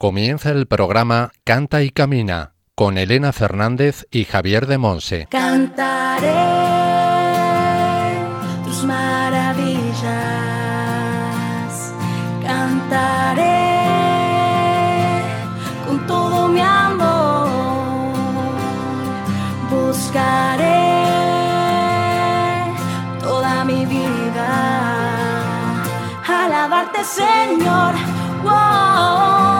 Comienza el programa Canta y Camina con Elena Fernández y Javier de Monse. Cantaré tus maravillas, cantaré con todo mi amor, buscaré toda mi vida, alabarte Señor, wow,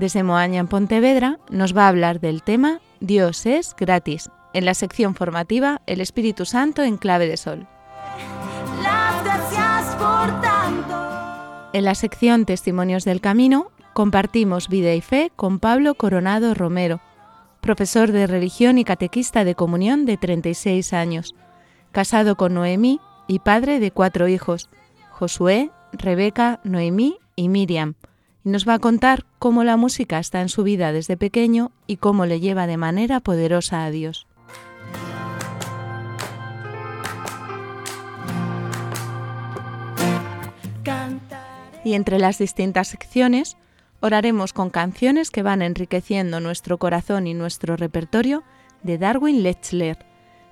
desde Moaña en Pontevedra, nos va a hablar del tema Dios es gratis, en la sección formativa El Espíritu Santo en clave de sol. En la sección Testimonios del Camino compartimos vida y fe con Pablo Coronado Romero, profesor de religión y catequista de comunión de 36 años, casado con Noemí y padre de cuatro hijos, Josué, Rebeca, Noemí y Miriam y nos va a contar cómo la música está en su vida desde pequeño y cómo le lleva de manera poderosa a Dios. Y entre las distintas secciones, oraremos con canciones que van enriqueciendo nuestro corazón y nuestro repertorio de Darwin Lechler,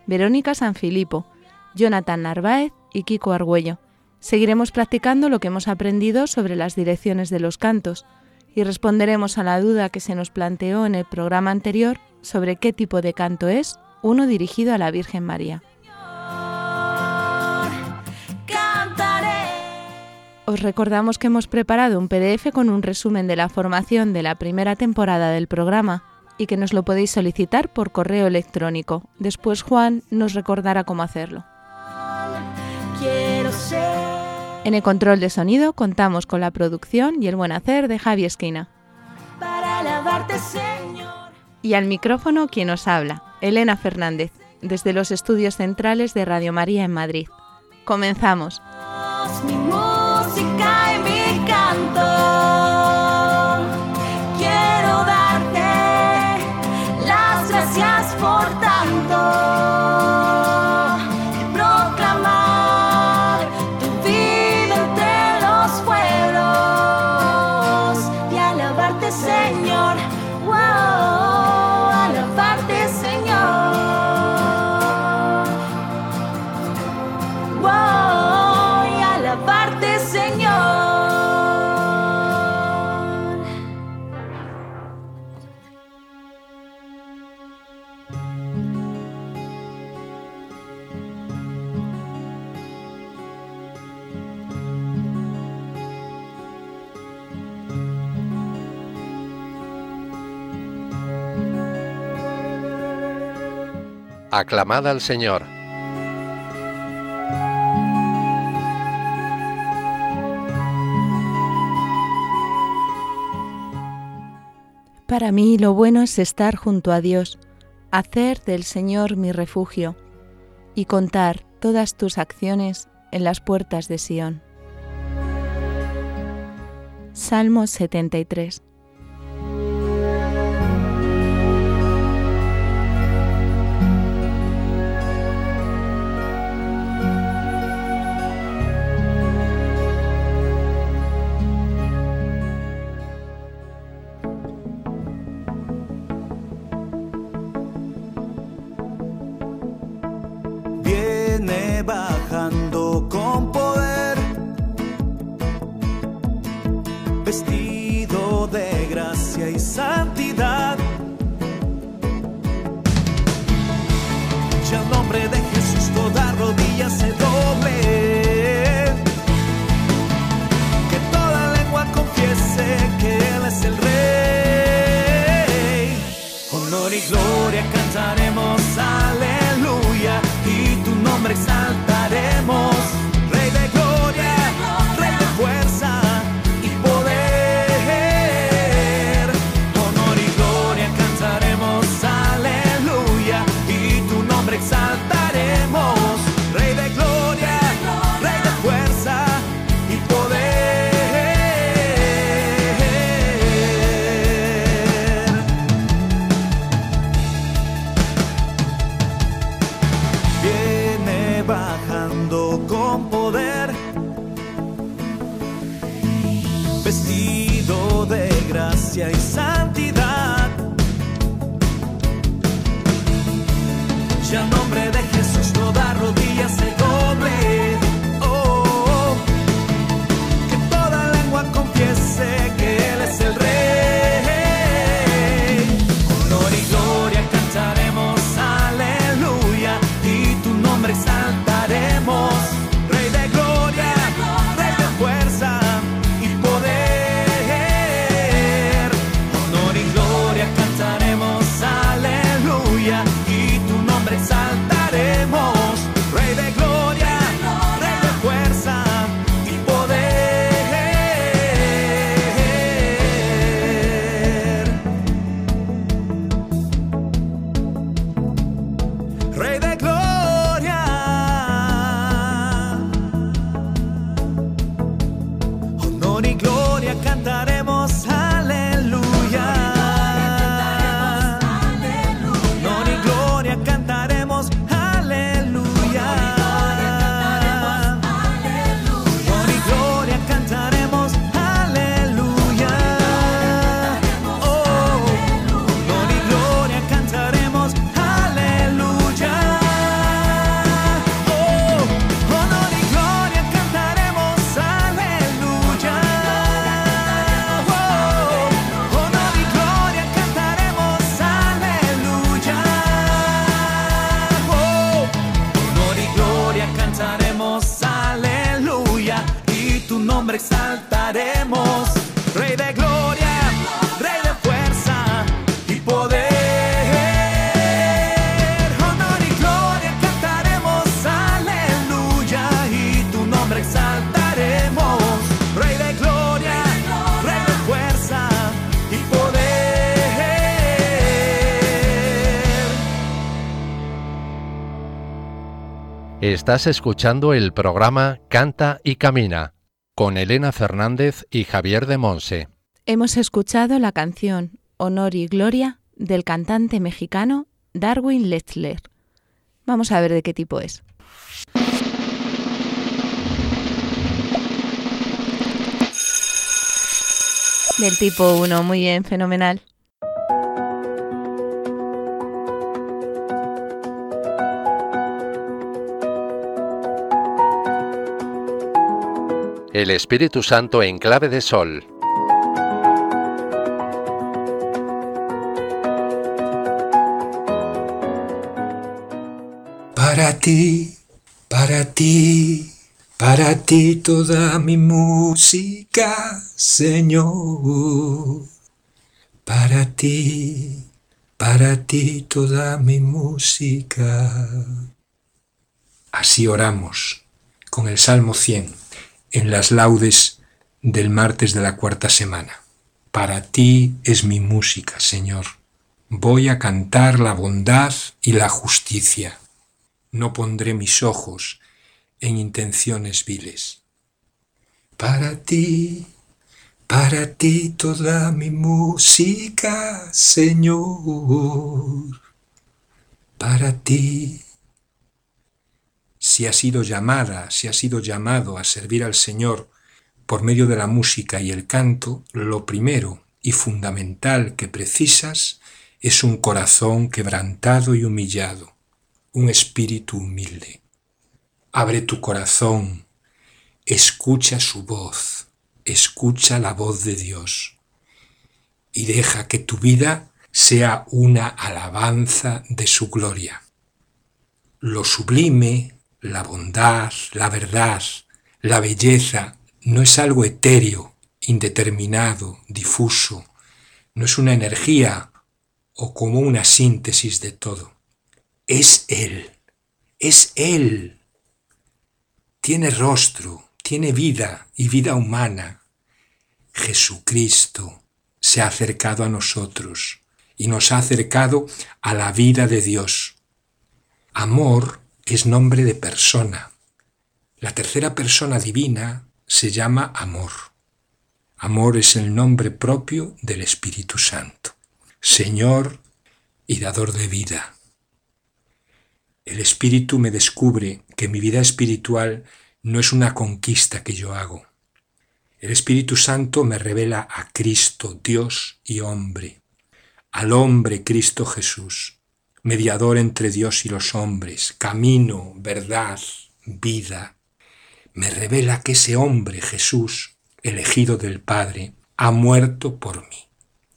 Verónica Sanfilippo, Jonathan Narváez y Kiko Argüello Seguiremos practicando lo que hemos aprendido sobre las direcciones de los cantos y responderemos a la duda que se nos planteó en el programa anterior sobre qué tipo de canto es uno dirigido a la Virgen María. Os recordamos que hemos preparado un PDF con un resumen de la formación de la primera temporada del programa y que nos lo podéis solicitar por correo electrónico. Después Juan nos recordará cómo hacerlo. En el control de sonido contamos con la producción y el buen hacer de Javi Esquina. Y al micrófono quien nos habla, Elena Fernández, desde los estudios centrales de Radio María en Madrid. Comenzamos. Mi Aclamad al Señor. Para mí lo bueno es estar junto a Dios, hacer del Señor mi refugio y contar todas tus acciones en las puertas de Sión. Salmo 73 Estás escuchando el programa Canta y Camina con Elena Fernández y Javier de Monse. Hemos escuchado la canción Honor y Gloria del cantante mexicano Darwin Letzler. Vamos a ver de qué tipo es. Del tipo 1, muy bien, fenomenal. El Espíritu Santo en clave de sol. Para ti, para ti, para ti toda mi música, Señor. Para ti, para ti toda mi música. Así oramos con el Salmo 100 en las laudes del martes de la cuarta semana. Para ti es mi música, Señor. Voy a cantar la bondad y la justicia. No pondré mis ojos en intenciones viles. Para ti, para ti toda mi música, Señor. Para ti. Si has sido llamada, si has sido llamado a servir al Señor por medio de la música y el canto, lo primero y fundamental que precisas es un corazón quebrantado y humillado, un espíritu humilde. Abre tu corazón, escucha su voz, escucha la voz de Dios y deja que tu vida sea una alabanza de su gloria. Lo sublime, la bondad, la verdad, la belleza, no es algo etéreo, indeterminado, difuso, no es una energía o como una síntesis de todo. Es Él, es Él. Tiene rostro, tiene vida y vida humana. Jesucristo se ha acercado a nosotros y nos ha acercado a la vida de Dios. Amor es nombre de persona. La tercera persona divina se llama amor. Amor es el nombre propio del Espíritu Santo, Señor y dador de vida. El Espíritu me descubre que mi vida espiritual no es una conquista que yo hago. El Espíritu Santo me revela a Cristo, Dios y hombre, al hombre Cristo Jesús, mediador entre Dios y los hombres, camino, verdad, vida. Me revela que ese hombre, Jesús, elegido del Padre, ha muerto por mí.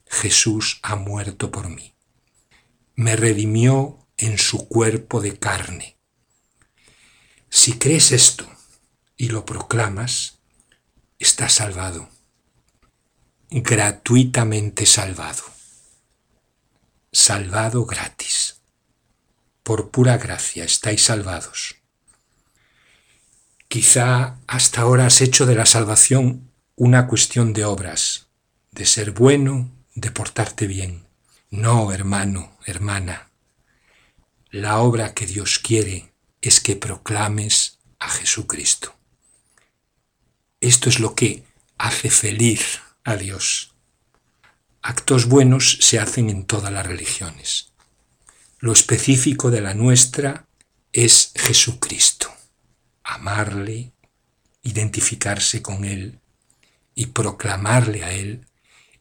Jesús ha muerto por mí. Me redimió en su cuerpo de carne. Si crees esto y lo proclamas, estás salvado, gratuitamente salvado, salvado gratis. Por pura gracia estáis salvados. Quizá hasta ahora has hecho de la salvación una cuestión de obras, de ser bueno, de portarte bien. No, hermano, hermana. La obra que Dios quiere es que proclames a Jesucristo. Esto es lo que hace feliz a Dios. Actos buenos se hacen en todas las religiones. Lo específico de la nuestra es Jesucristo. Amarle, identificarse con Él, y proclamarle a Él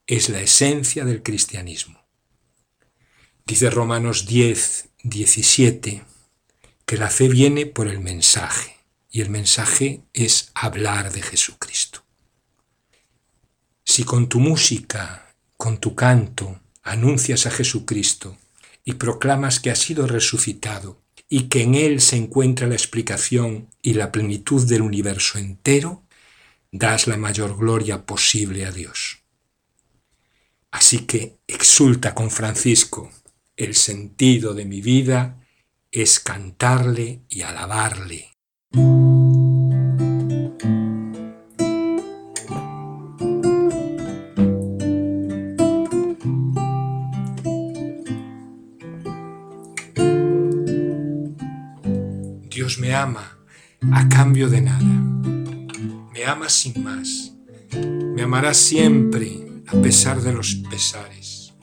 es la esencia del cristianismo. Dice Romanos 10, 17, que la fe viene por el mensaje, y el mensaje es hablar de Jesucristo. Si con tu música, con tu canto, anuncias a Jesucristo y proclamas que ha sido resucitado y que en Él se encuentra la explicación y la plenitud del universo entero, das la mayor gloria posible a Dios. Así que exulta con Francisco, el sentido de mi vida es cantarle y alabarle. A cambio de nada me ama sin más, me amará siempre a pesar de los pesares.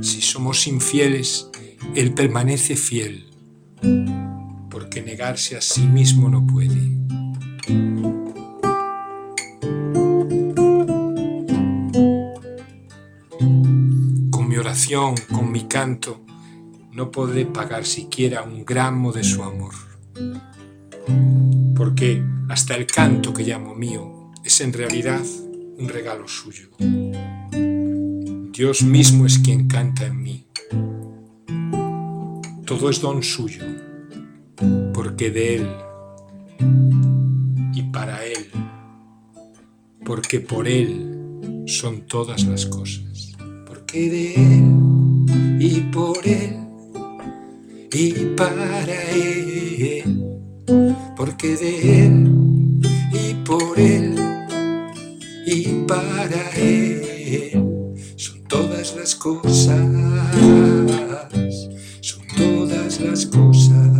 Si somos infieles, Él permanece fiel, porque negarse a sí mismo no puede. Con mi oración, con mi canto, no podré pagar siquiera un gramo de su amor, porque hasta el canto que llamo mío es en realidad un regalo suyo. Dios mismo es quien canta en mí. Todo es don suyo, porque de Él y para Él, porque por Él son todas las cosas, porque de Él y por Él y para Él, porque de Él y por Él y para Él. Son todas las cosas, son todas las cosas,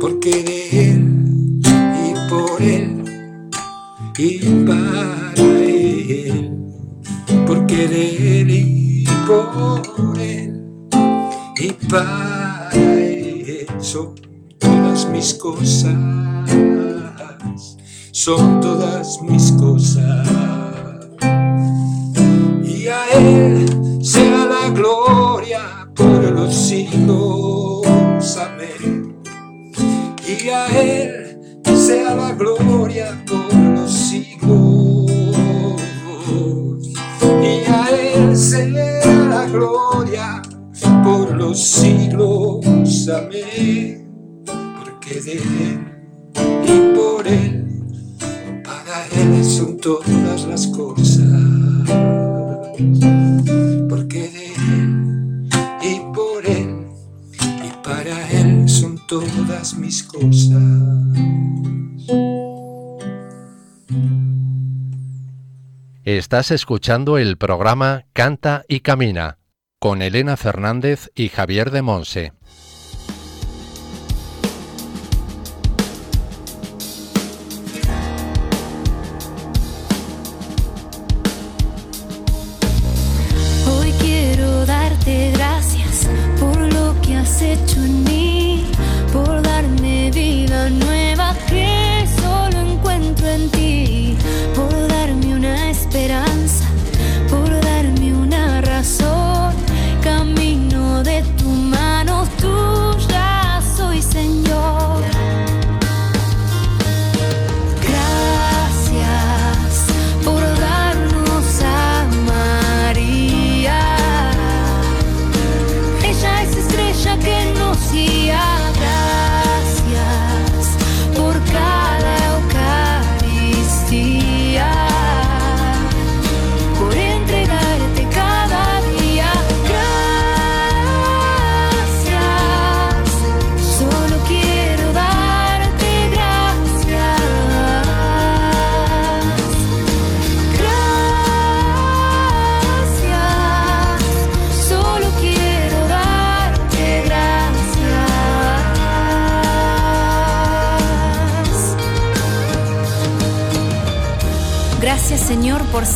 porque de Él y por Él y para Él, porque de Él y por Él y para Él. Son mis cosas son todas mis cosas. Y a Él sea la gloria por los siglos. Amén. Y a Él sea la gloria por los siglos. Y a Él sea la gloria por los siglos. Amén. Porque de Él y por Él él son todas las cosas, porque de Él y por Él y para Él son todas mis cosas. Estás escuchando el programa Canta y Camina con Elena Fernández y Javier de Monse.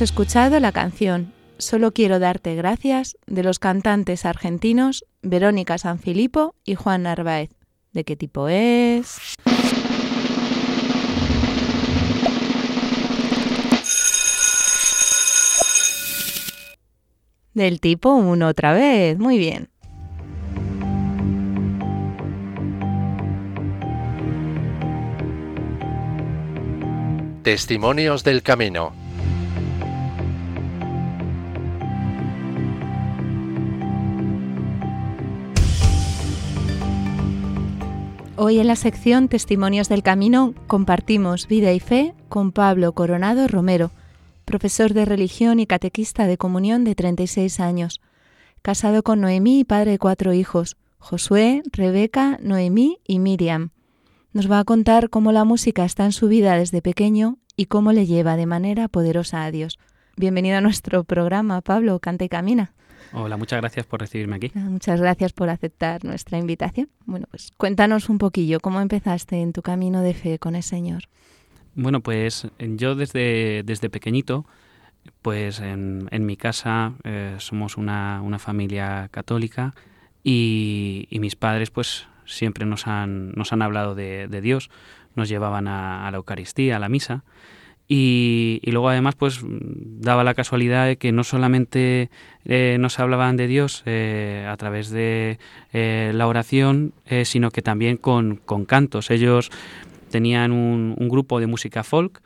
Escuchado la canción Solo quiero darte gracias de los cantantes argentinos Verónica Sanfilippo y Juan Narváez. ¿De qué tipo es? Del tipo 1 otra vez. Muy bien. Testimonios del Camino Hoy en la sección Testimonios del Camino compartimos vida y fe con Pablo Coronado Romero, profesor de religión y catequista de comunión de 36 años, casado con Noemí y padre de cuatro hijos, Josué, Rebeca, Noemí y Miriam. Nos va a contar cómo la música está en su vida desde pequeño y cómo le lleva de manera poderosa a Dios. Bienvenido a nuestro programa, Pablo, Canta y Camina. Hola, muchas gracias por recibirme aquí. Muchas gracias por aceptar nuestra invitación. Bueno, pues cuéntanos un poquillo, ¿cómo empezaste en tu camino de fe con el Señor? Bueno, pues yo desde, desde pequeñito, pues en, mi casa eh, somos una, familia católica y, mis padres pues siempre nos han, nos han hablado de, Dios, nos llevaban a, la Eucaristía, a la misa y, luego además pues daba la casualidad de que no solamente eh, nos hablaban de Dios eh, a través de eh, la oración, sino que también con, con cantos. Ellos tenían un, un, grupo de música folk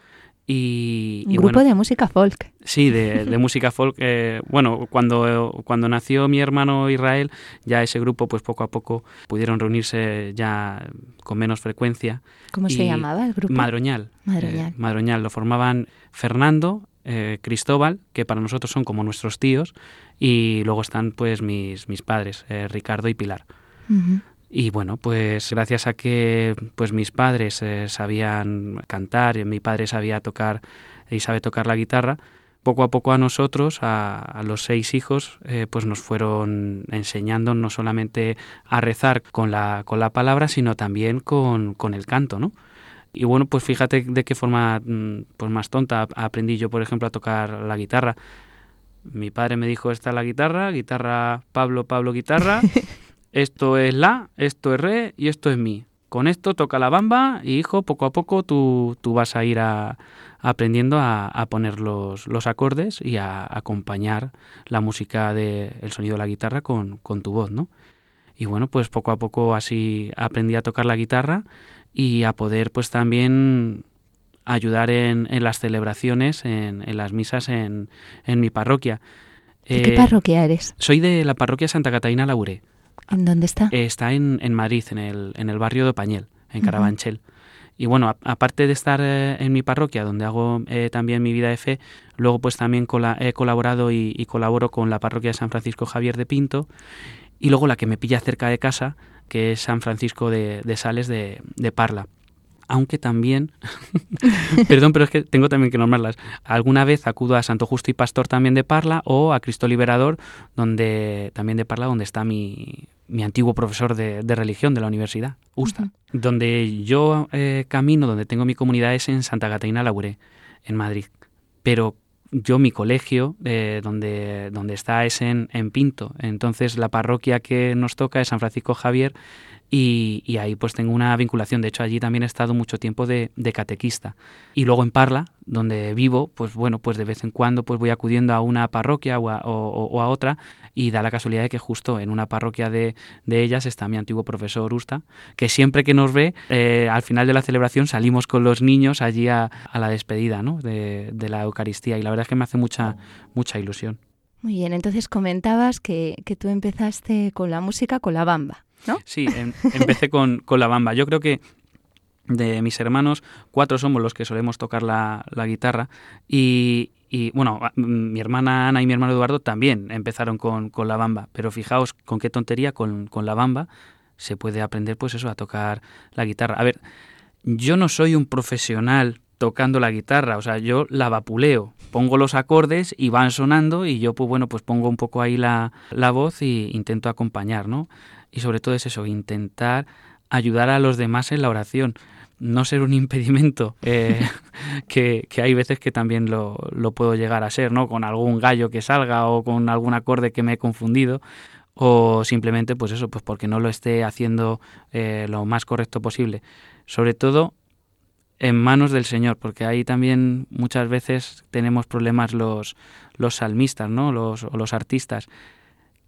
y, un grupo de música folk. Sí, de, música folk. Eh, bueno, cuando, cuando nació mi hermano Israel, ya ese grupo, pues poco a poco pudieron reunirse ya con menos frecuencia. ¿Cómo se llamaba el grupo? Madroñal. Madroñal. Eh, Madroñal. Lo formaban Fernando, eh, Cristóbal, que para nosotros son como nuestros tíos, y luego están pues mis, mis padres, Ricardo y Pilar. Y bueno, pues gracias a que pues mis padres eh, sabían cantar, y mi padre sabía tocar y sabe tocar la guitarra, poco a poco a nosotros, a, los seis hijos, eh, pues nos fueron enseñando no solamente a rezar con la, con la palabra, sino también con, con el canto, ¿no? Y bueno, pues fíjate de qué forma mm, pues más tonta aprendí yo, por ejemplo, a tocar la guitarra. Mi padre me dijo, esta es la guitarra, guitarra Pablo, Pablo, guitarra, esto es la, esto es re y esto es mi. Con esto toca la bamba y hijo, poco a poco tú, tú vas a ir a, aprendiendo a, poner los, los, acordes y a, acompañar la música del el sonido de la guitarra con, con tu voz, ¿no? Y bueno, pues poco a poco así aprendí a tocar la guitarra y a poder pues también ayudar en, en las celebraciones, en, en las misas en, en, mi parroquia. ¿De qué eh, parroquia eres? Soy de la parroquia Santa Catalina Lauré. ¿En dónde está? está en, en, Madrid, en el, en el barrio de Pañel, en Carabanchel. Y bueno, aparte de estar eh, en mi parroquia, donde hago eh, también mi vida de fe, luego pues también he colaborado y, y, colaboro con la parroquia de San Francisco Javier de Pinto y luego la que me pilla cerca de casa, que es San Francisco de, Sales de, Parla aunque también, perdón, pero es que tengo también que nombrarlas. Alguna vez acudo a Santo Justo y Pastor también de Parla o a Cristo Liberador, donde también de Parla, donde está mi, mi antiguo profesor de, religión de la universidad, Usta. Donde yo eh, camino, donde tengo mi comunidad es en Santa Catalina Lauré, en Madrid. Pero yo mi colegio eh, donde, donde está es en, en, Pinto. Entonces la parroquia que nos toca es San Francisco Javier y, y, ahí pues tengo una vinculación. De hecho, allí también he estado mucho tiempo de, de, catequista. Y luego en Parla, donde vivo, pues bueno, pues de vez en cuando pues voy acudiendo a una parroquia o a, o, a otra y da la casualidad de que justo en una parroquia de, de ellas está mi antiguo profesor Usta, que siempre que nos ve, eh, al final de la celebración salimos con los niños allí a, a la despedida ¿no? de, de la Eucaristía y la verdad es que me hace mucha, mucha ilusión. Muy bien, entonces comentabas que, que tú empezaste con la música con la bamba. Sí, em, empecé con, la bamba. Yo creo que de mis hermanos, cuatro somos los que solemos tocar la, guitarra y, bueno, mi hermana Ana y mi hermano Eduardo también empezaron con, la bamba, pero fijaos con qué tontería con, la bamba se puede aprender pues eso, a tocar la guitarra. A ver, yo no soy un profesional tocando la guitarra, o sea, yo la vapuleo, pongo los acordes y van sonando y yo pues bueno, pues pongo un poco ahí la, la voz y intento acompañar, ¿no? Y sobre todo es eso, intentar ayudar a los demás en la oración, no ser un impedimento, eh, que, hay veces que también lo, puedo llegar a ser, ¿no? Con algún gallo que salga o con algún acorde que me he confundido o simplemente pues eso, pues porque no lo esté haciendo eh, lo más correcto posible. Sobre todo en manos del Señor, porque ahí también muchas veces tenemos problemas los, los salmistas, ¿no? Los, o los artistas,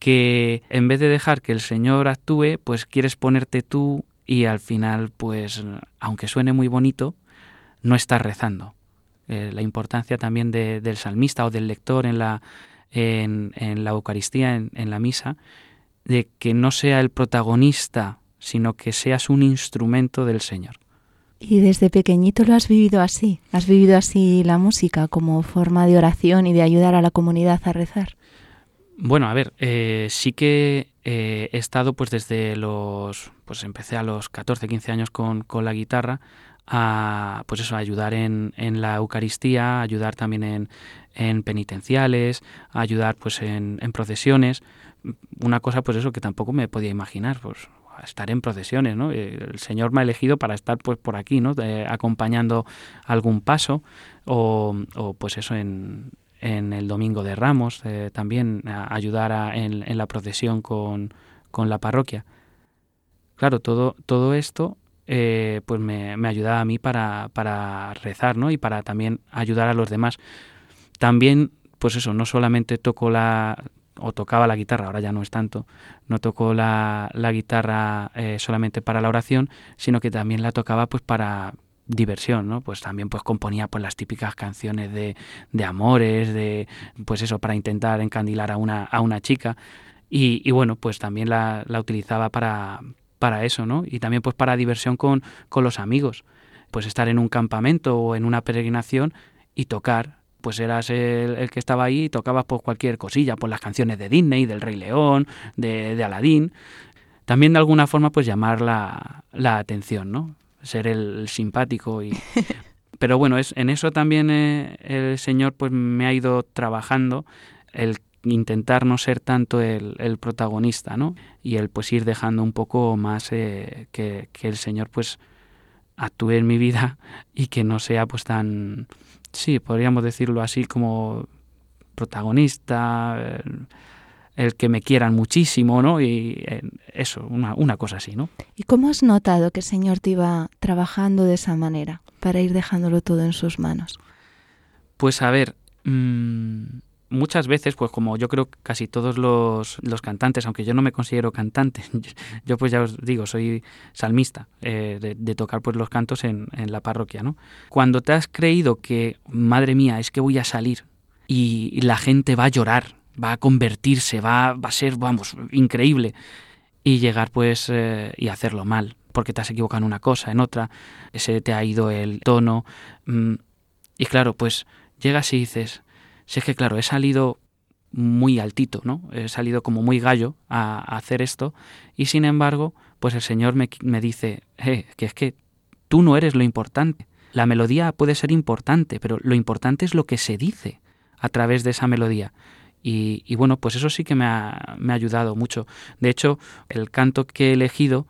que en vez de dejar que el Señor actúe, pues quieres ponerte tú y al final, pues, aunque suene muy bonito, no estás rezando. Eh, la importancia también del salmista o del lector en la, en, la Eucaristía, en, en la misa, de que no sea el protagonista, sino que seas un instrumento del Señor. Y desde pequeñito lo has vivido así, has vivido así la música como forma de oración y de ayudar a la comunidad a rezar. Bueno, a ver, eh, sí que eh, he estado pues desde los, pues empecé a los 14, 15 años con, con la guitarra a, pues eso, ayudar en, en la Eucaristía, ayudar también en, en penitenciales, ayudar pues en, en, procesiones, una cosa pues eso que tampoco me podía imaginar, pues estar en procesiones, ¿no? El Señor me ha elegido para estar pues por aquí, ¿no? acompañando algún paso o, o pues eso en, en el Domingo de Ramos, eh, también ayudar en, la procesión con, la parroquia. Claro, todo, todo esto eh, pues me, me, ayudaba a mí para, para rezar ¿no? y para también ayudar a los demás. También, pues eso, no solamente toco la o tocaba la guitarra, ahora ya no es tanto, no tocó la, la guitarra eh, solamente para la oración, sino que también la tocaba pues para diversión, ¿no? Pues también pues componía pues las típicas canciones de, de amores, de pues eso, para intentar encandilar a una, a una chica. Y, bueno, pues también la, la, utilizaba para, para eso, ¿no? Y también pues para diversión con, con los amigos. Pues estar en un campamento o en una peregrinación y tocar pues eras el, que estaba ahí y tocabas pues cualquier cosilla, pues las canciones de Disney, del Rey León, de, de Aladín. También de alguna forma pues llamar la, la atención, ¿no? Ser el simpático y pero bueno, es, en eso también eh, el Señor pues me ha ido trabajando el intentar no ser tanto el, el protagonista, ¿no? Y el pues ir dejando un poco más eh, que, que, el Señor pues actúe en mi vida y que no sea pues tan, sí, podríamos decirlo así como protagonista, el que me quieran muchísimo, ¿no? Y eh, eso, una, una cosa así, ¿no? ¿Y cómo has notado que el Señor te iba trabajando de esa manera para ir dejándolo todo en sus manos? Pues a ver, mmm, muchas veces, pues como yo creo casi todos los, los, cantantes, aunque yo no me considero cantante, yo pues ya os digo, soy salmista, eh, de, de, tocar pues los cantos en, en, la parroquia, ¿no? Cuando te has creído que, madre mía, es que voy a salir y la gente va a llorar, va a convertirse, va, va a ser, vamos, increíble, y llegar pues eh, y hacerlo mal, porque te has equivocado en una cosa, en otra, se te ha ido el tono, mmm, y claro, pues llegas y dices, si es que claro, he salido muy altito, ¿no? He salido como muy gallo a, a hacer esto y sin embargo, pues el Señor me, me dice, eh, que es que tú no eres lo importante. La melodía puede ser importante, pero lo importante es lo que se dice a través de esa melodía. Y, y bueno, pues eso sí que me ha, me ha ayudado mucho. De hecho, el canto que he elegido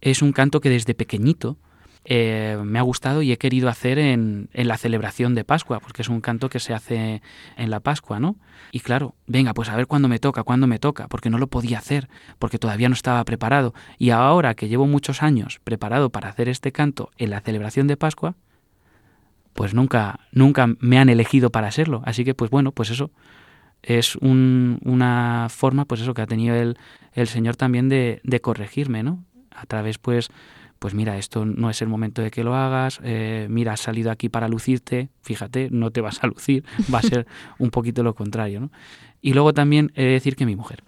es un canto que desde pequeñito eh, me ha gustado y he querido hacer en, en, la celebración de Pascua, porque es un canto que se hace en la Pascua, ¿no? Y claro, venga, pues a ver cuándo me toca, cuándo me toca, porque no lo podía hacer, porque todavía no estaba preparado. Y ahora que llevo muchos años preparado para hacer este canto en la celebración de Pascua, pues nunca, nunca me han elegido para serlo. Así que, pues bueno, pues eso es un, una forma, pues eso, que ha tenido el, el Señor también de, de corregirme, ¿no? A través, pues, pues mira, esto no es el momento de que lo hagas, eh, mira, has salido aquí para lucirte, fíjate, no te vas a lucir, va a ser un poquito lo contrario. ¿no? Y luego también he de decir que mi mujer,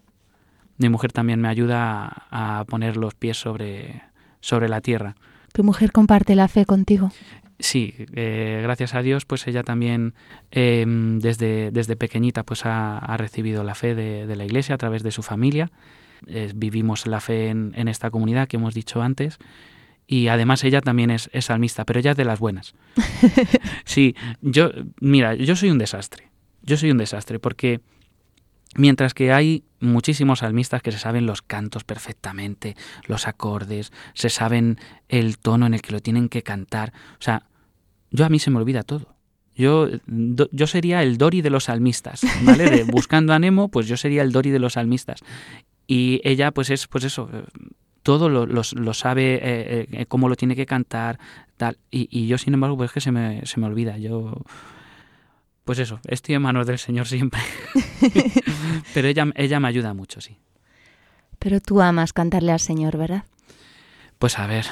mi mujer también me ayuda a, poner los pies sobre, sobre la tierra. ¿Tu mujer comparte la fe contigo? Sí, eh, gracias a Dios, pues ella también eh, desde, desde pequeñita pues ha, ha recibido la fe de, de, la iglesia a través de su familia. Eh, vivimos la fe en, en esta comunidad que hemos dicho antes y además ella también es, es, salmista, pero ella es de las buenas. Sí, yo, mira, yo soy un desastre. Yo soy un desastre porque mientras que hay muchísimos salmistas que se saben los cantos perfectamente, los acordes, se saben el tono en el que lo tienen que cantar, o sea, yo a mí se me olvida todo. Yo, yo sería el Dori de los salmistas, ¿vale? De, buscando a Nemo, pues yo sería el Dori de los salmistas. Y ella, pues es, pues eso, todo lo, lo, lo sabe, eh, eh, cómo lo tiene que cantar, tal. Y, y, yo, sin embargo, pues es que se me, se me olvida. Yo, pues eso, estoy en manos del Señor siempre. Pero ella, ella me ayuda mucho, sí. Pero tú amas cantarle al Señor, ¿verdad? Pues a ver,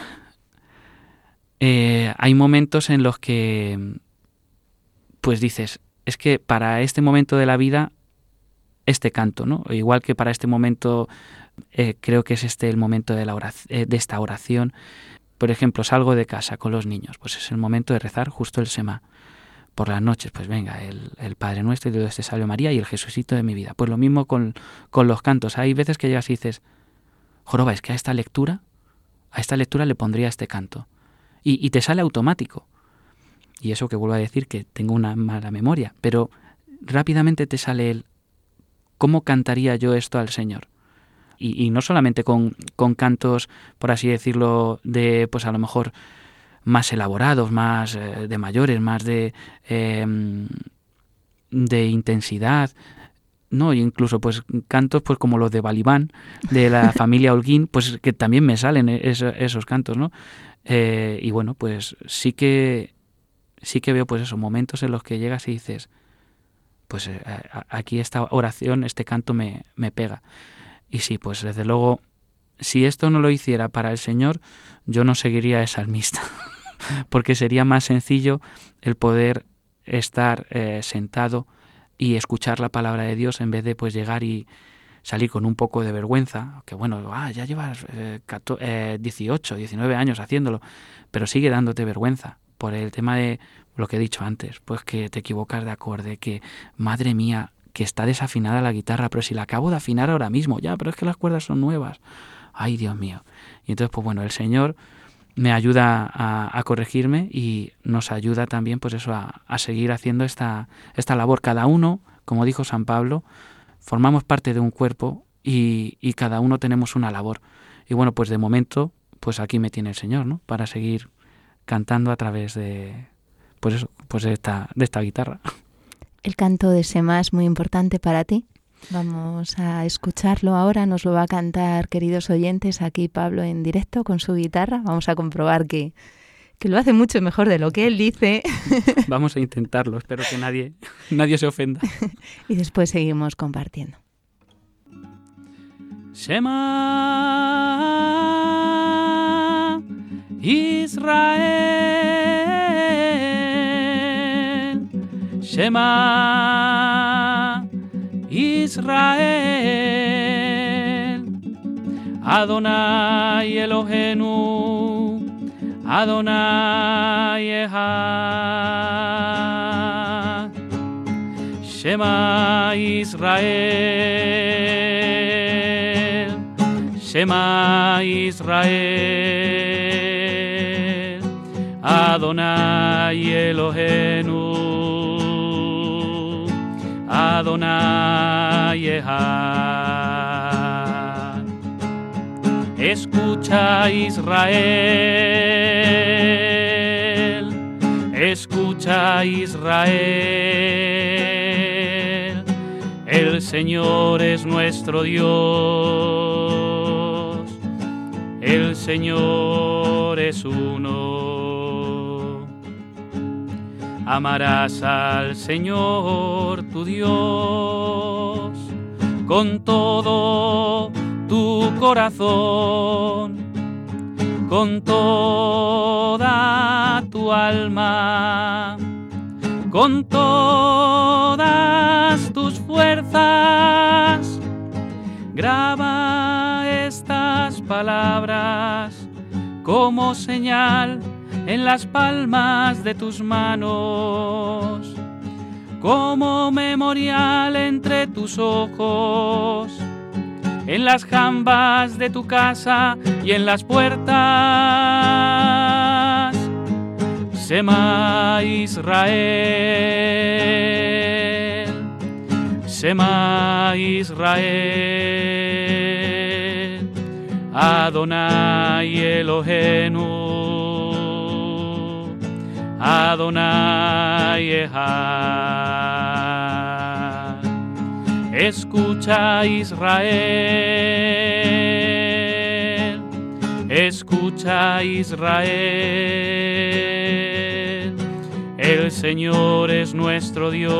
eh, hay momentos en los que, pues dices, es que para este momento de la vida, este canto, ¿no? Igual que para este momento eh, creo que es este el momento de, la oración, eh, de esta oración. Por ejemplo, salgo de casa con los niños, pues es el momento de rezar justo el Sema. Por las noches, pues venga, el, el Padre Nuestro y Dios este Salve María y el Jesucito de mi vida. Pues lo mismo con, con los cantos. Hay veces que llegas y dices, joroba, es que a esta lectura, a esta lectura le pondría este canto. Y, y te sale automático. Y eso que vuelvo a decir que tengo una mala memoria, pero rápidamente te sale el, ¿cómo cantaría yo esto al Señor? Y, y, no solamente con, con, cantos, por así decirlo, de pues a lo mejor más elaborados, más eh, de mayores, más de, eh, de intensidad, no, incluso pues cantos pues como los de Balibán, de la familia Holguín, pues que también me salen esos, esos cantos, ¿no? Eh, y bueno, pues sí que sí que veo pues esos momentos en los que llegas y dices, pues eh, aquí esta oración, este canto me, me pega. Y sí, pues desde luego, si esto no lo hiciera para el Señor, yo no seguiría de salmista, porque sería más sencillo el poder estar eh, sentado y escuchar la palabra de Dios en vez de pues llegar y salir con un poco de vergüenza, que bueno, ah, ya llevas eh, 18, 19 años haciéndolo, pero sigue dándote vergüenza por el tema de lo que he dicho antes, pues que te equivocas de acorde, que madre mía, que está desafinada la guitarra, pero si la acabo de afinar ahora mismo, ya, pero es que las cuerdas son nuevas. Ay, Dios mío. Y entonces, pues bueno, el Señor me ayuda a, corregirme y nos ayuda también pues eso a, seguir haciendo esta, esta labor. Cada uno, como dijo San Pablo, formamos parte de un cuerpo y, y, cada uno tenemos una labor. Y bueno, pues de momento, pues aquí me tiene el Señor, ¿no? Para seguir cantando a través de, pues eso, pues de esta, de esta guitarra. El canto de Sema es muy importante para ti. Vamos a escucharlo ahora, nos lo va a cantar, queridos oyentes, aquí Pablo en directo con su guitarra. Vamos a comprobar que, que lo hace mucho mejor de lo que él dice. Vamos a intentarlo, espero que nadie, nadie se ofenda. y después seguimos compartiendo. Shema Israel Shema Israel, Adonai Elohenu, Adonai Echad. Shema Israel, Shema Israel, Adonai Elohenu. Adonai Escucha Israel, escucha Israel, el Señor es nuestro Dios, el Señor es uno amarás al Señor tu Dios con todo tu corazón, con toda tu alma, con todas tus fuerzas. Graba estas palabras como señal en las palmas de tus manos, como memorial entre tus ojos, en las jambas de tu casa y en las puertas. Sema Israel, Sema Israel, Adonai Elohenu. Adonai. Escucha Israel, escucha Israel, el Señor es nuestro Dios,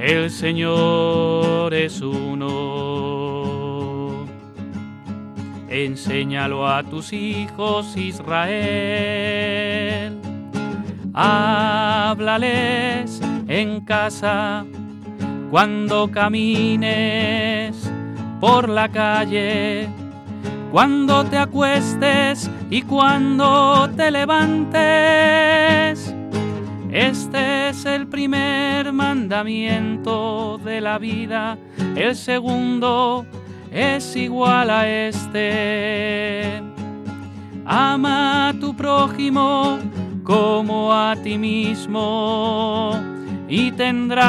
el Señor es uno. Enséñalo a tus hijos Israel. Háblales en casa cuando camines por la calle, cuando te acuestes y cuando te levantes. Este es el primer mandamiento de la vida, el segundo es igual a este. Ama a tu prójimo como a ti mismo y tendrás,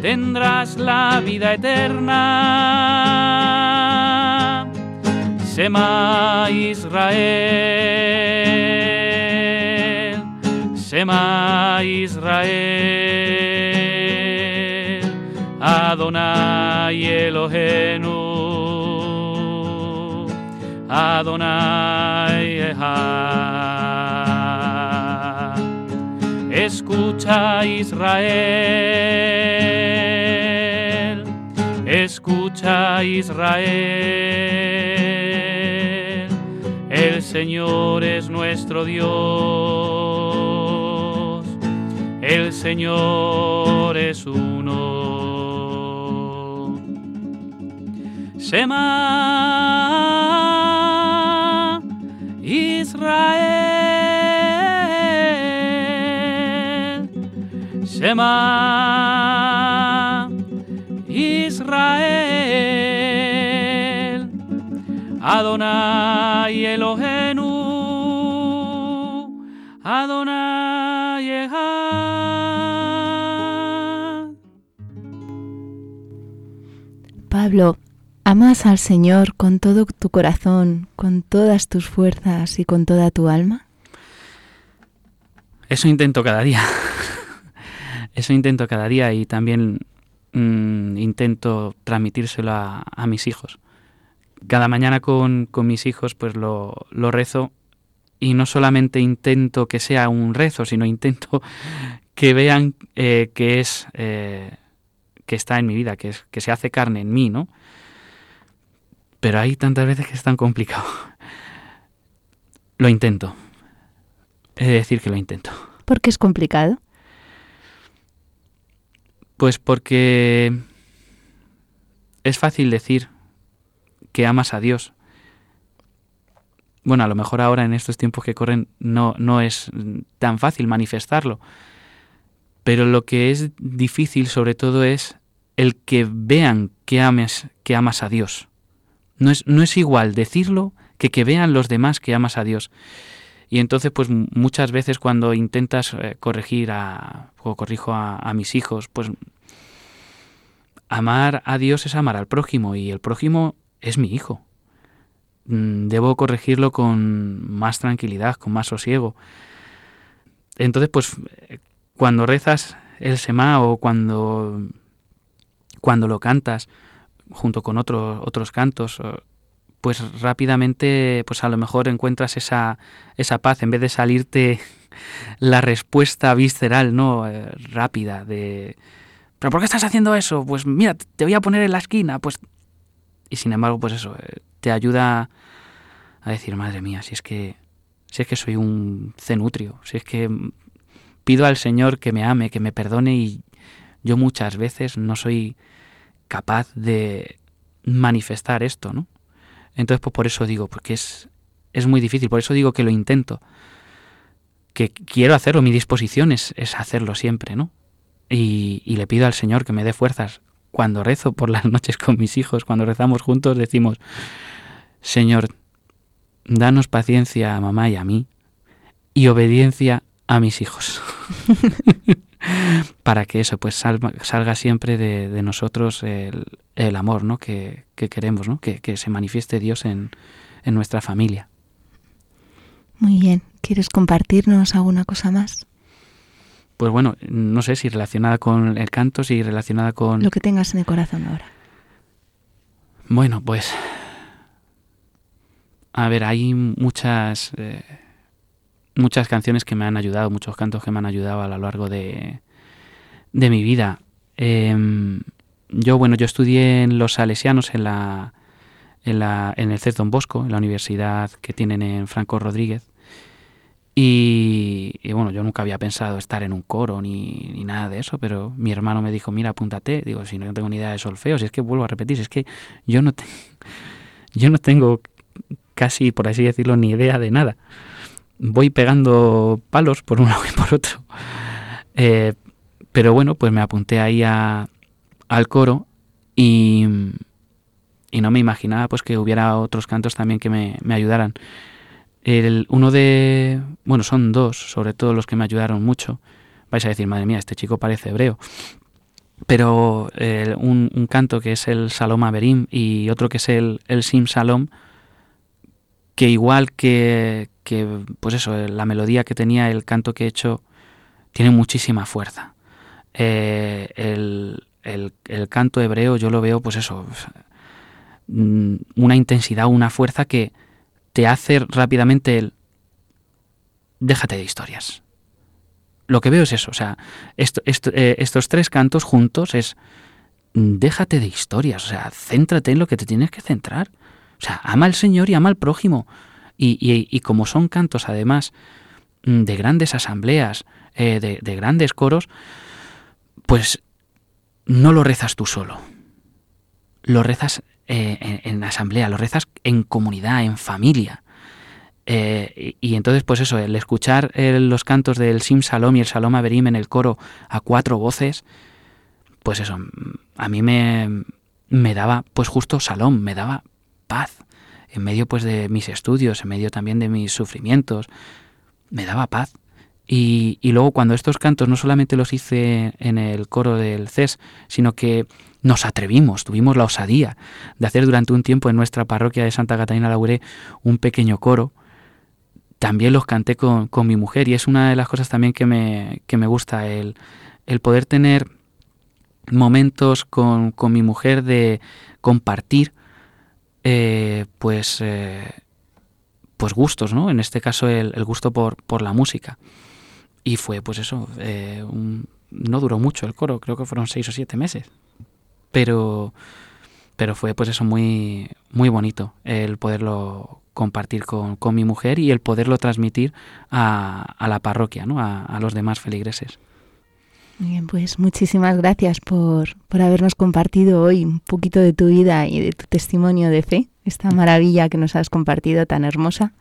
tendrás la vida eterna. Sema Israel, Sema Israel. Adonai Elohenu, Adonai. Escucha Israel, escucha Israel, el Señor es nuestro Dios, el Señor es uno. Shema Israel, Shema Israel, Adonai Elohenu, Adonai Echad. Pablo, ¿amas al Señor con todo tu corazón, con todas tus fuerzas y con toda tu alma? Eso intento cada día. Eso intento cada día y también mm, intento transmitírselo a, mis hijos cada mañana con, mis hijos pues lo, rezo y no solamente intento que sea un rezo, sino intento que vean eh, que es eh, que está en mi vida, que, es, que se hace carne en mí, ¿no? Pero hay tantas veces que es tan complicado. Lo intento. He de decir que lo intento. ¿Por qué es complicado? Pues porque es fácil decir, que amas a Dios. Bueno, a lo mejor ahora en estos tiempos que corren no, no es tan fácil manifestarlo, pero lo que es difícil sobre todo es el que vean que, ames, que amas a Dios. No es, no es igual decirlo que que vean los demás que amas a Dios. Y entonces, pues muchas veces cuando intentas eh, corregir a, o corrijo a, a, mis hijos, pues amar a Dios es amar al prójimo y el prójimo es mi hijo. Mm, debo corregirlo con más tranquilidad, con más sosiego. Entonces, pues, cuando rezas el Semá o cuando, cuando lo cantas junto con otros otros cantos, pues rápidamente, pues a lo mejor encuentras esa, esa paz en vez de salirte la respuesta visceral, ¿no? Eh, rápida de... ¿Pero por qué estás haciendo eso? Pues mira, te voy a poner en la esquina. Pues y sin embargo, pues eso, eh, te ayuda a decir, madre mía, si es que, si es que soy un cenutrio, si es que pido al Señor que me ame, que me perdone y yo muchas veces no soy capaz de manifestar esto, ¿no? Entonces, pues por eso digo, porque es, es muy difícil, por eso digo que lo intento, que quiero hacerlo, mi disposición es, es hacerlo siempre, ¿no? Y, y, le pido al Señor que me dé fuerzas cuando rezo por las noches con mis hijos, cuando rezamos juntos, decimos, Señor, danos paciencia a mamá y a mí y obediencia a mis hijos. Para que eso pues salga, siempre de, nosotros el, amor ¿no? que, queremos, ¿no? Que, que, se manifieste Dios en, en nuestra familia. Muy bien. ¿Quieres compartirnos alguna cosa más? pues bueno, no sé si relacionada con el canto, si relacionada con... Lo que tengas en el corazón ahora. Bueno, pues... A ver, hay muchas... Eh, muchas canciones que me han ayudado, muchos cantos que me han ayudado a lo largo de, de mi vida. Em, yo, bueno, yo estudié en los salesianos en la, en, la, en el CES Don Bosco, en la universidad que tienen en Franco Rodríguez. Y, bueno, yo nunca había pensado estar en un coro ni, nada de eso, pero mi hermano me dijo, mira, apúntate. Digo, si no tengo ni idea de solfeo, si es que vuelvo a repetir, si es que yo no, yo no tengo casi, por así decirlo, ni idea de nada. Voy pegando palos por un lado y por otro. Eh, pero bueno, pues me apunté ahí a, al coro y, y no me imaginaba pues que hubiera otros cantos también que me, ayudaran. Uno de, bueno, son dos, sobre todo los que me ayudaron mucho. Vais a decir, madre mía, este chico parece hebreo. Pero un, canto que es el Salom Averim y otro que es el, el Sim Salom, que igual que, que, pues eso, la melodía que tenía el canto que he hecho, tiene muchísima fuerza. Eh, el, canto hebreo yo lo veo, pues eso, mm, una intensidad, una fuerza que, te hace rápidamente el déjate de historias. Lo que veo es eso, o sea, eh, estos tres cantos juntos es déjate de historias, o sea, céntrate en lo que te tienes que centrar. O sea, ama al Señor y ama al prójimo. Y, como son cantos además de grandes asambleas, eh, de, grandes coros, pues no lo rezas tú solo. Lo rezas eh, en, asamblea, lo rezas en comunidad, en familia. Eh, y, entonces, pues eso, el escuchar los cantos del Sim Salom y el Salom Averim en el coro a cuatro voces, pues eso, a mí me, me daba, pues justo Salom, me daba paz. En medio pues de mis estudios, en medio también de mis sufrimientos, me daba paz. Y, y, luego cuando estos cantos no solamente los hice en el coro del CES, sino que nos atrevimos, tuvimos la osadía de hacer durante un tiempo en nuestra parroquia de Santa Catalina Lauré un pequeño coro, también los canté con, con, mi mujer y es una de las cosas también que me, que me gusta, el, el poder tener momentos con, con, mi mujer de compartir eh, pues, eh, pues gustos, ¿no? En este caso el, gusto por, por, la música. Y fue pues eso, eh, no duró mucho el coro, creo que fueron seis o siete meses. Pero, pero fue pues eso muy, muy bonito el poderlo compartir con, con mi mujer y el poderlo transmitir a, a la parroquia, ¿no? a los demás feligreses. Muy bien, pues muchísimas gracias por, por, habernos compartido hoy un poquito de tu vida y de tu testimonio de fe, esta maravilla que nos has compartido tan hermosa.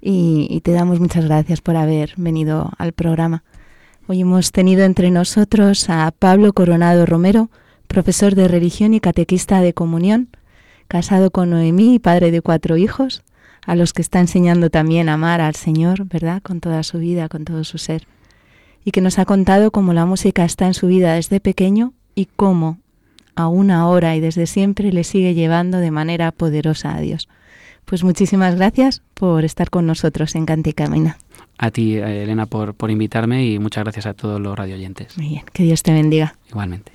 Y, y, te damos muchas gracias por haber venido al programa. Hoy hemos tenido entre nosotros a Pablo Coronado Romero, profesor de religión y catequista de comunión, casado con Noemí y padre de cuatro hijos, a los que está enseñando también a amar al Señor, ¿verdad? Con toda su vida, con todo su ser y que nos ha contado cómo la música está en su vida desde pequeño y cómo, aún ahora y desde siempre, le sigue llevando de manera poderosa a Dios. Pues muchísimas gracias por estar con nosotros en Canticamina. A ti, Elena, por, por invitarme y muchas gracias a todos los radioyentes. Muy bien, que Dios te bendiga. Igualmente.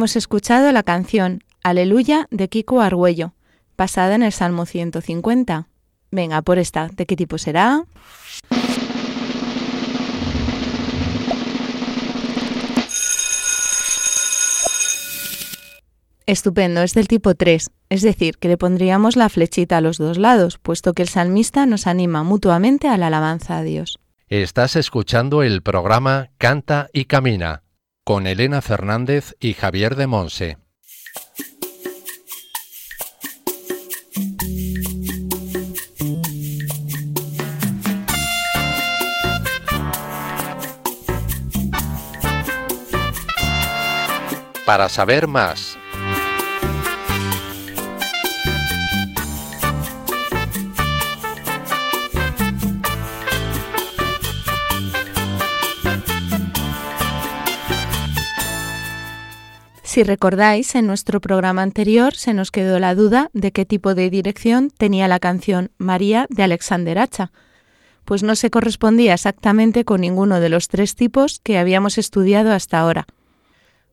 Hemos escuchado la canción Aleluya de Kiko Argüello, basada en el Salmo 150. Venga, por esta, ¿de qué tipo será? Estupendo, es del tipo 3, es decir, que le pondríamos la flechita a los dos lados, puesto que el salmista nos anima mutuamente a la alabanza a Dios. Estás escuchando el programa Canta y Camina con Elena Fernández y Javier de Monse. Para saber más Si recordáis, en nuestro programa anterior se nos quedó la duda de qué tipo de dirección tenía la canción María de Alexander Hacha, pues no se correspondía exactamente con ninguno de los tres tipos que habíamos estudiado hasta ahora.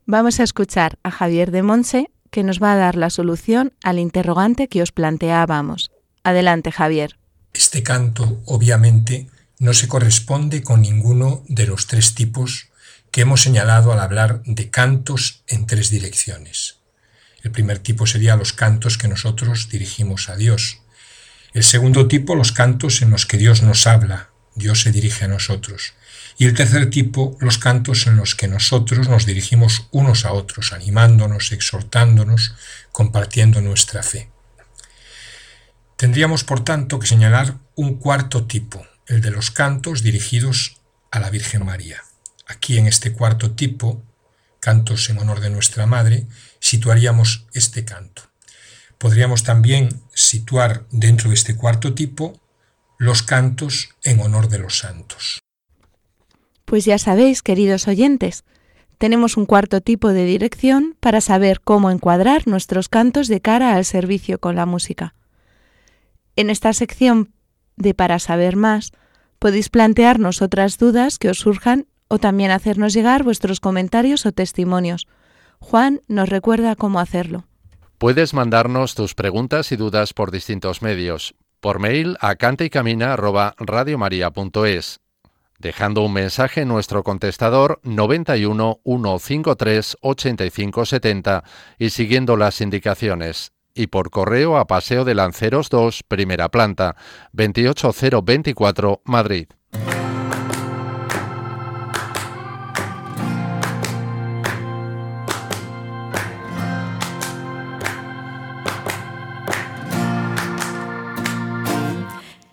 Vamos a escuchar a Javier de Monse, que nos va a dar la solución al interrogante que os planteábamos. Adelante, Javier. Este canto, obviamente, no se corresponde con ninguno de los tres tipos que hemos señalado al hablar de cantos en tres direcciones. El primer tipo sería los cantos que nosotros dirigimos a Dios. El segundo tipo, los cantos en los que Dios nos habla, Dios se dirige a nosotros. Y el tercer tipo, los cantos en los que nosotros nos dirigimos unos a otros, animándonos, exhortándonos, compartiendo nuestra fe. Tendríamos, por tanto, que señalar un cuarto tipo, el de los cantos dirigidos a la Virgen María. Aquí en este cuarto tipo, cantos en honor de nuestra Madre, situaríamos este canto. Podríamos también situar dentro de este cuarto tipo los cantos en honor de los santos. Pues ya sabéis, queridos oyentes, tenemos un cuarto tipo de dirección para saber cómo encuadrar nuestros cantos de cara al servicio con la música. En esta sección de Para saber más, podéis plantearnos otras dudas que os surjan o también hacernos llegar vuestros comentarios o testimonios. Juan nos recuerda cómo hacerlo. Puedes mandarnos tus preguntas y dudas por distintos medios. Por mail a cantaycamina@radiomaria.es, dejando un mensaje en nuestro contestador 91 153 8570 y siguiendo las indicaciones. Y por correo a Paseo de Lanceros 2, primera planta, 28024, Madrid.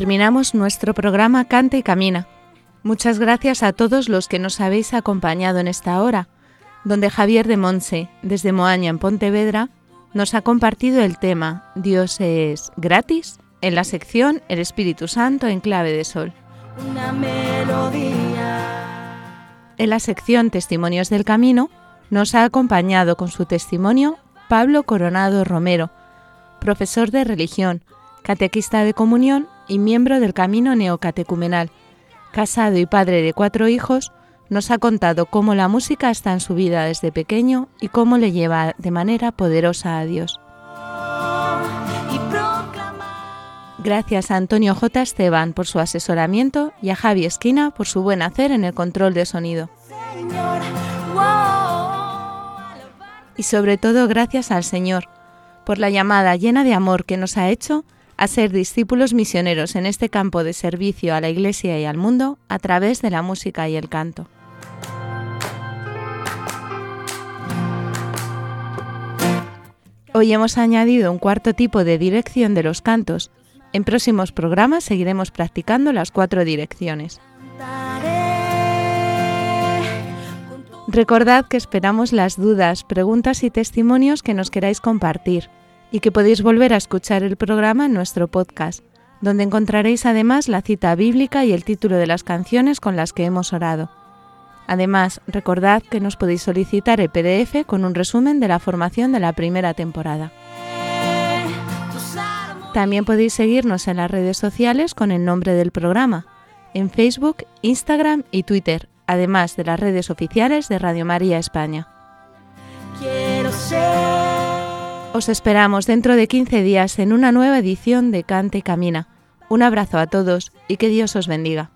Terminamos nuestro programa Canta y Camina. Muchas gracias a todos los que nos habéis acompañado en esta hora, donde Javier de Monse, desde Moaña en Pontevedra, nos ha compartido el tema Dios es gratis en la sección El Espíritu Santo en clave de sol. Una melodía. En la sección Testimonios del Camino nos ha acompañado con su testimonio Pablo Coronado Romero, profesor de religión, catequista de comunión y miembro del Camino Neocatecumenal. Casado y padre de cuatro hijos, nos ha contado cómo la música está en su vida desde pequeño y cómo le lleva de manera poderosa a Dios. Gracias a Antonio J. Esteban por su asesoramiento y a Javi Esquina por su buen hacer en el control de sonido. Y sobre todo gracias al Señor por la llamada llena de amor que nos ha hecho a ser discípulos misioneros en este campo de servicio a la Iglesia y al mundo a través de la música y el canto. Hoy hemos añadido un cuarto tipo de dirección de los cantos. En próximos programas seguiremos practicando las cuatro direcciones. Recordad que esperamos las dudas, preguntas y testimonios que nos queráis compartir y que podéis volver a escuchar el programa en nuestro podcast, donde encontraréis además la cita bíblica y el título de las canciones con las que hemos orado. Además, recordad que nos podéis solicitar el PDF con un resumen de la formación de la primera temporada. También podéis seguirnos en las redes sociales con el nombre del programa, en Facebook, Instagram y Twitter, además de las redes oficiales de Radio María España. Quiero ser Os esperamos dentro de 15 días en una nueva edición de Cante y Camina. Un abrazo a todos y que Dios os bendiga.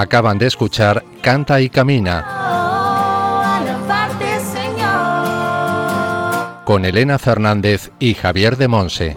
Acaban de escuchar Canta y Camina con Elena Fernández y Javier de Monse.